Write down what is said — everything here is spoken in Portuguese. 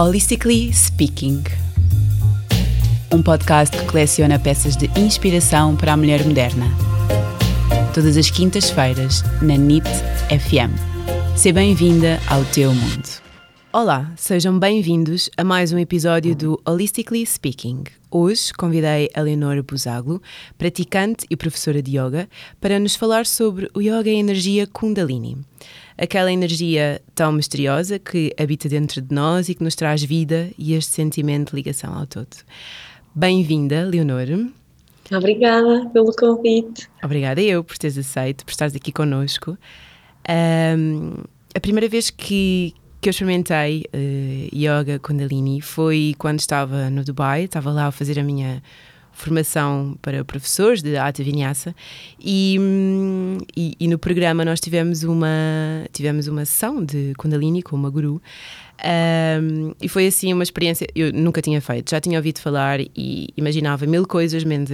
Holistically Speaking. Um podcast que coleciona peças de inspiração para a mulher moderna. Todas as quintas-feiras, na NIT FM. Seja bem-vinda ao teu mundo. Olá, sejam bem-vindos a mais um episódio do Holistically Speaking. Hoje convidei a Leonora Buzaglo, praticante e professora de yoga, para nos falar sobre o yoga e a energia Kundalini. Aquela energia tão misteriosa que habita dentro de nós e que nos traz vida e este sentimento de ligação ao todo. Bem-vinda, Leonora. Obrigada pelo convite. Obrigada eu por teres aceito, por estares aqui connosco. Um, a primeira vez que, que eu experimentei uh, yoga Kundalini foi quando estava no Dubai, estava lá a fazer a minha formação para professores de arte vinyasa e, e, e, no programa nós tivemos uma tivemos uma sessão de Kundalini com uma guru um, e foi assim uma experiência eu nunca tinha feito já tinha ouvido falar e imaginava mil coisas menos